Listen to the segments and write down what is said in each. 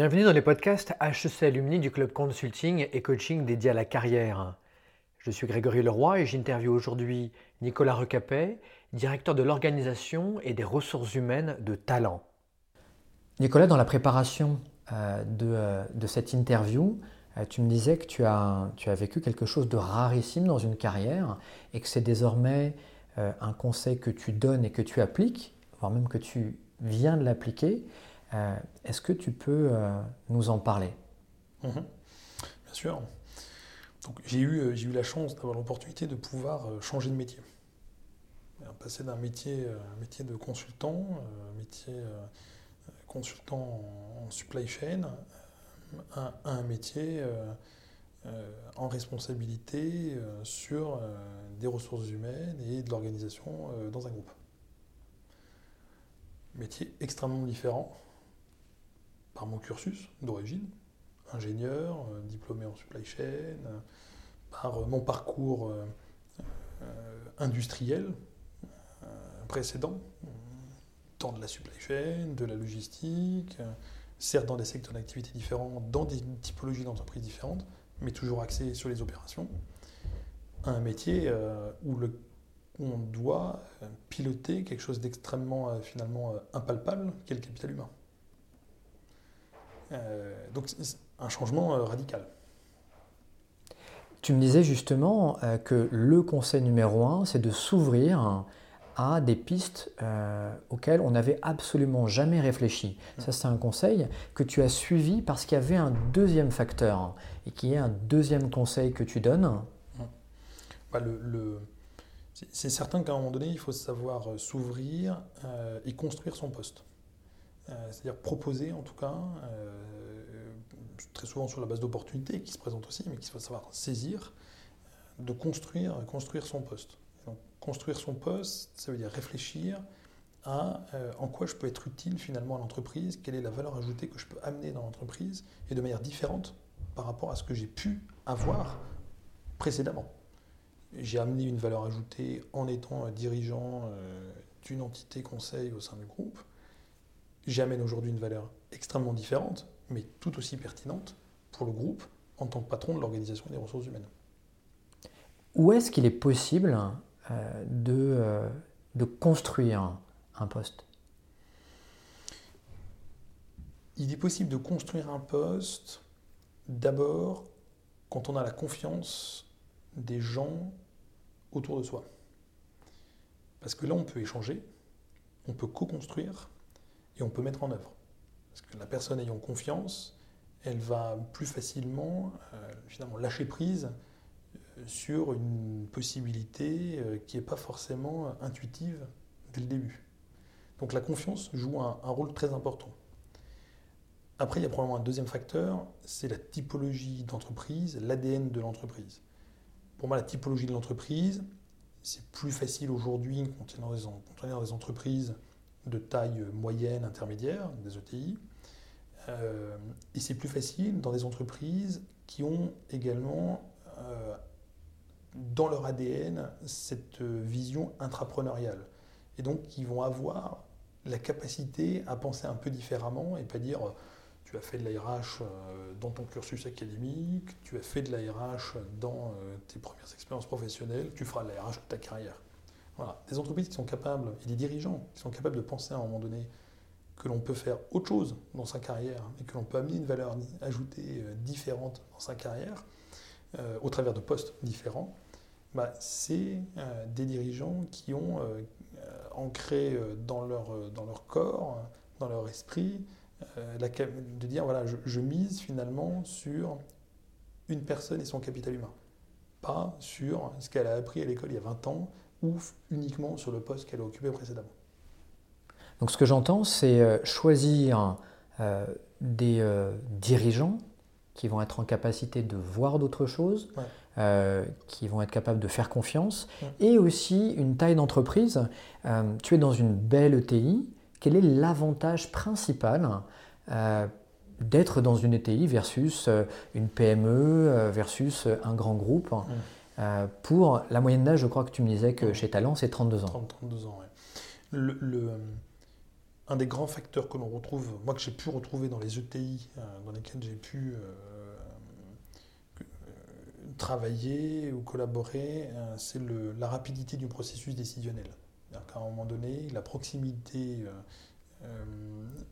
Bienvenue dans les podcasts HEC Alumni du Club Consulting et Coaching dédié à la carrière. Je suis Grégory Leroy et j'interviewe aujourd'hui Nicolas Recapet, directeur de l'organisation et des ressources humaines de Talent. Nicolas, dans la préparation euh, euh, de, cette interview, euh, tu me disais que tu as, tu as vécu quelque chose de rarissime dans une carrière et que c'est désormais un conseil que tu donnes et que tu appliques, voire même que tu viens de l'appliquer. Est-ce que tu peux nous en parler? Mhm. Bien sûr. J'ai eu, la chance d'avoir l'opportunité de pouvoir changer de métier. Passer d'un métier, métier de consultant, métier consultant en supply chain à, un métier euh, euh, en responsabilité euh, sur des ressources humaines et de l'organisation dans un groupe. Métier extrêmement différent par mon cursus d'origine, ingénieur, diplômé en supply chain, par mon parcours industriel précédent, tant de la supply chain, de la logistique, euh, certes dans des secteurs d'activité différents, dans des typologies d'entreprises différentes, mais toujours axé sur les opérations, un métier euh, où le, on doit euh, piloter quelque chose d'extrêmement finalement impalpable, qui est le capital humain. Donc un changement radical. Tu me disais justement que le conseil numéro un, c'est de s'ouvrir à des pistes euh, auxquelles on n'avait absolument jamais réfléchi. Mmh. Ça, c'est un conseil que tu as suivi parce qu'il y avait un deuxième facteur et qui est un deuxième conseil que tu donnes. Mmh. Bah, le, C'est certain qu'à un moment donné, il faut savoir euh, s'ouvrir euh, et construire son poste. C'est-à-dire proposer, en tout cas, très souvent sur la base d'opportunités qui se présentent aussi, mais qu'il faut savoir saisir, de construire, construire son poste construire son poste, ça veut dire réfléchir à euh, en quoi je peux être utile finalement à l'entreprise, quelle est la valeur ajoutée que je peux amener dans l'entreprise, et de manière différente par rapport à ce que j'ai pu avoir précédemment. J'ai amené une valeur ajoutée en étant dirigeant euh, d'une entité conseil au sein du groupe. J'amène aujourd'hui une valeur extrêmement différente, mais tout aussi pertinente pour le groupe en tant que patron de l'organisation des ressources humaines. Où est-ce qu'il est possible euh, de, euh, de construire un poste? Il est possible de construire un poste d'abord quand on a la confiance des gens autour de soi. Parce que là, on peut échanger, on peut co-construire on peut mettre en œuvre. Parce que la personne ayant confiance, elle va plus facilement euh, finalement lâcher prise sur une possibilité euh, qui n'est pas forcément intuitive dès le début. Donc la confiance joue un, rôle très important. Après, il y a probablement un deuxième facteur, c'est la typologie d'entreprise, l'ADN de l'entreprise. Pour moi, la typologie de l'entreprise, c'est plus facile aujourd'hui quand on dans des entreprises de taille moyenne, intermédiaire, des ETI. Euh, et c'est plus facile dans des entreprises qui ont également euh, dans leur ADN cette vision intrapreneuriale. Et donc, ils vont avoir la capacité à penser un peu différemment et pas dire tu as fait de l'ARH euh, dans ton cursus académique, tu as fait de l'ARH dans euh, tes premières expériences professionnelles, tu feras de l'ARH toute ta carrière. Des entreprises qui sont capables, et des dirigeants qui sont capables de penser à un moment donné que l'on peut faire autre chose dans sa carrière et que l'on peut amener une valeur ajoutée euh, différente dans sa carrière, euh, au travers de postes différents, bah, c'est euh, des dirigeants qui ont ancré dans leur, corps, dans leur esprit, de dire voilà, je, mise finalement sur une personne et son capital humain, pas sur ce qu'elle a appris à l'école il y a 20 ans ou uniquement sur le poste qu'elle a occupé précédemment. Donc ce que j'entends, c'est choisir des dirigeants qui vont être en capacité de voir d'autres choses, euh, qui vont être capables de faire confiance, et aussi une taille d'entreprise. Euh, tu es dans une belle ETI, quel est l'avantage principal euh, d'être dans une ETI versus une PME, versus un grand groupe? Pour la moyenne d'âge, je crois que tu me disais que chez Talent, c'est 32 ans. 32 ans, le, un des grands facteurs que l'on retrouve, moi que j'ai pu retrouver dans les ETI dans lesquels j'ai pu travailler ou collaborer, c'est la rapidité du processus décisionnel. À un moment donné, la proximité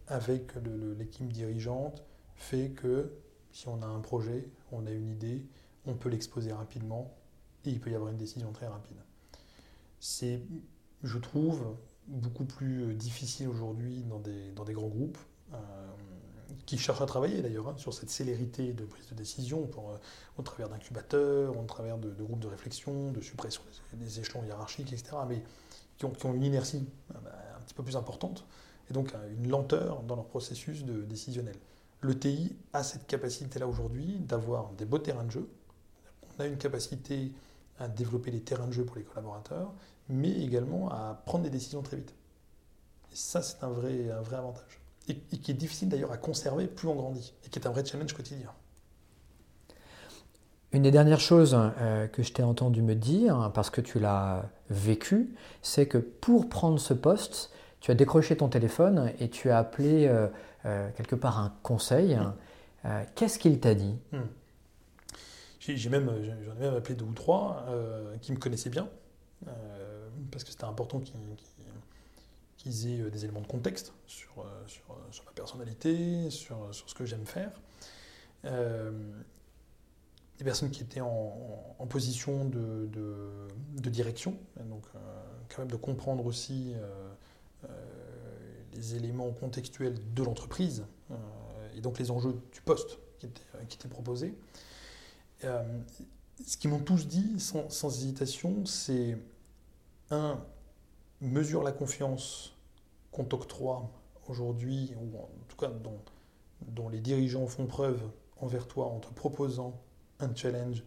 avec l'équipe dirigeante fait que si on a un projet, on a une idée, on peut l'exposer rapidement il peut y avoir une décision très rapide. C'est, je trouve, beaucoup plus difficile aujourd'hui dans des, dans des grands groupes euh, qui cherchent à travailler d'ailleurs hein, sur cette célérité de prise de décision euh, au travers d'incubateurs, au travers de, groupes de réflexion, de suppression des, échelons hiérarchiques, etc. Mais qui ont, qui ont une inertie euh, bah, un petit peu plus importante et donc une lenteur dans leur processus décisionnel. Le TI a cette capacité-là aujourd'hui d'avoir des beaux terrains de jeu. On a une capacité à développer des terrains de jeu pour les collaborateurs, mais également à prendre des décisions très vite. Et ça, c'est un vrai, un vrai avantage. Et, qui est difficile d'ailleurs à conserver plus on grandit, et qui est un vrai challenge quotidien. Une des dernières choses euh, que je t'ai entendu me dire, parce que tu l'as vécu, c'est que pour prendre ce poste, tu as décroché ton téléphone et tu as appelé euh, euh, quelque part un conseil. Euh, qu'est-ce qu'il t'a dit? Hmm. J'ai même, j'en ai même appelé deux ou trois qui me connaissaient bien, parce que c'était important qu'ils aient des éléments de contexte sur, ma personnalité, sur, ce que j'aime faire. des personnes qui étaient en, position de, direction, donc capable de comprendre aussi euh, les éléments contextuels de l'entreprise euh, et donc les enjeux du poste qui étaient, euh, qui proposés. Ce qu'ils m'ont tous dit, sans, hésitation, c'est un, mesure la confiance qu'on t'octroie aujourd'hui, ou en tout cas dont, dont, les dirigeants font preuve envers toi en te proposant un challenge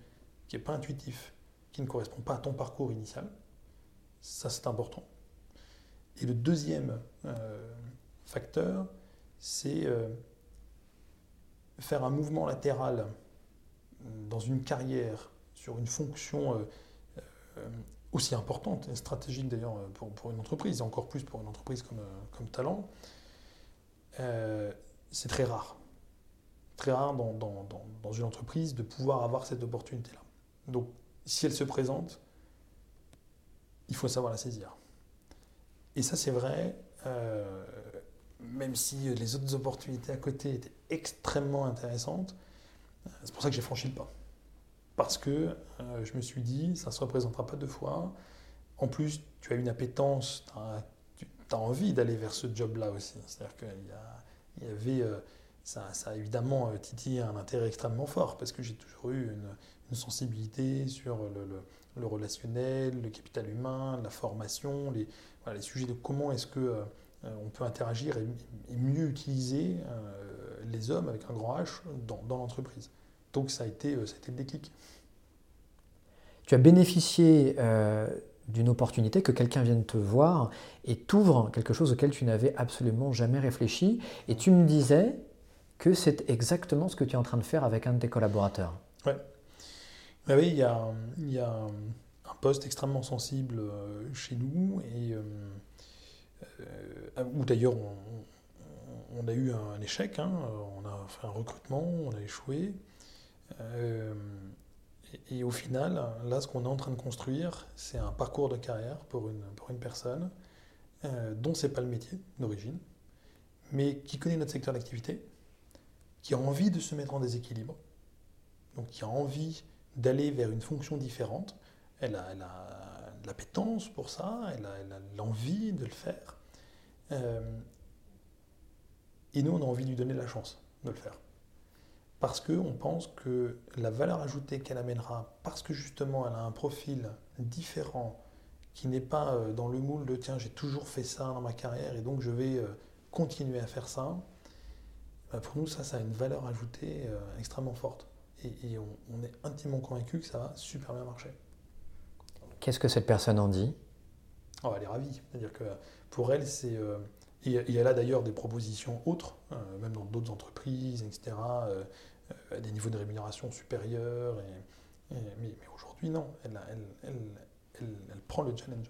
qui n'est pas intuitif, qui ne correspond pas à ton parcours initial. Ça, c'est important. Et le deuxième euh, facteur, c'est euh, faire un mouvement latéral dans une carrière sur une fonction euh, aussi importante stratégique d'ailleurs pour, pour, une entreprise, et encore plus pour une entreprise comme, comme Talent, c'est très rare. Très rare dans, dans, dans, une entreprise de pouvoir avoir cette opportunité-là. Donc, si elle se présente, il faut savoir la saisir. Et ça, c'est vrai, euh, même si les autres opportunités à côté étaient extrêmement intéressantes, euh, c'est pour ça que j'ai franchi le pas. Parce que euh, je me suis dit, ça ne se représentera pas deux fois. En plus, tu as une appétence, tu as, envie d'aller vers ce job-là aussi. C'est-à-dire qu'il y, avait, ça, ça, a évidemment titillé un intérêt extrêmement fort, parce que j'ai toujours eu une, sensibilité sur le, relationnel, le capital humain, la formation, les, sujets de comment est-ce que euh, on peut interagir et, mieux utiliser euh, les hommes avec un grand H dans, l'entreprise. Donc ça a, été, euh, ça a été le déclic. Tu as bénéficié d'une opportunité que quelqu'un vienne te voir et t'ouvre quelque chose auquel tu n'avais absolument jamais réfléchi. Et tu me disais que c'est exactement ce que tu es en train de faire avec un de tes collaborateurs. Ouais. Bah oui, il y a, il y a un poste extrêmement sensible euh, chez nous et euh, euh, où d'ailleurs on, a eu un échec, hein. on a fait un recrutement, on a échoué. et, au final, là, ce qu'on est en train de construire, c'est un parcours de carrière pour une, personne dont c'est pas le métier d'origine, mais qui connaît notre secteur d'activité, qui a envie de se mettre en déséquilibre, donc qui a envie d'aller vers une fonction différente, elle a, elle pour ça, elle a l'envie de le faire. Euh, et nous, on a envie de lui donner la chance de le faire. Parce qu'on pense que la valeur ajoutée qu'elle amènera, parce que justement elle a un profil différent, qui n'est pas euh, dans le moule de tiens, j'ai toujours fait ça dans ma carrière et donc je vais euh, continuer à faire ça, bah, pour nous, ça, ça a une valeur ajoutée extrêmement forte. Et, on, on, est intimement convaincu que ça va super bien marcher. Qu'est-ce que cette personne en dit? Oh, Elle est ravie. C'est-à-dire que pour elle, c'est. Euh, et, elle a d'ailleurs des propositions autres, euh, même dans d'autres entreprises, etc., euh, à des niveaux de rémunération supérieurs. Mais, aujourd'hui, non. Elle, prend le challenge.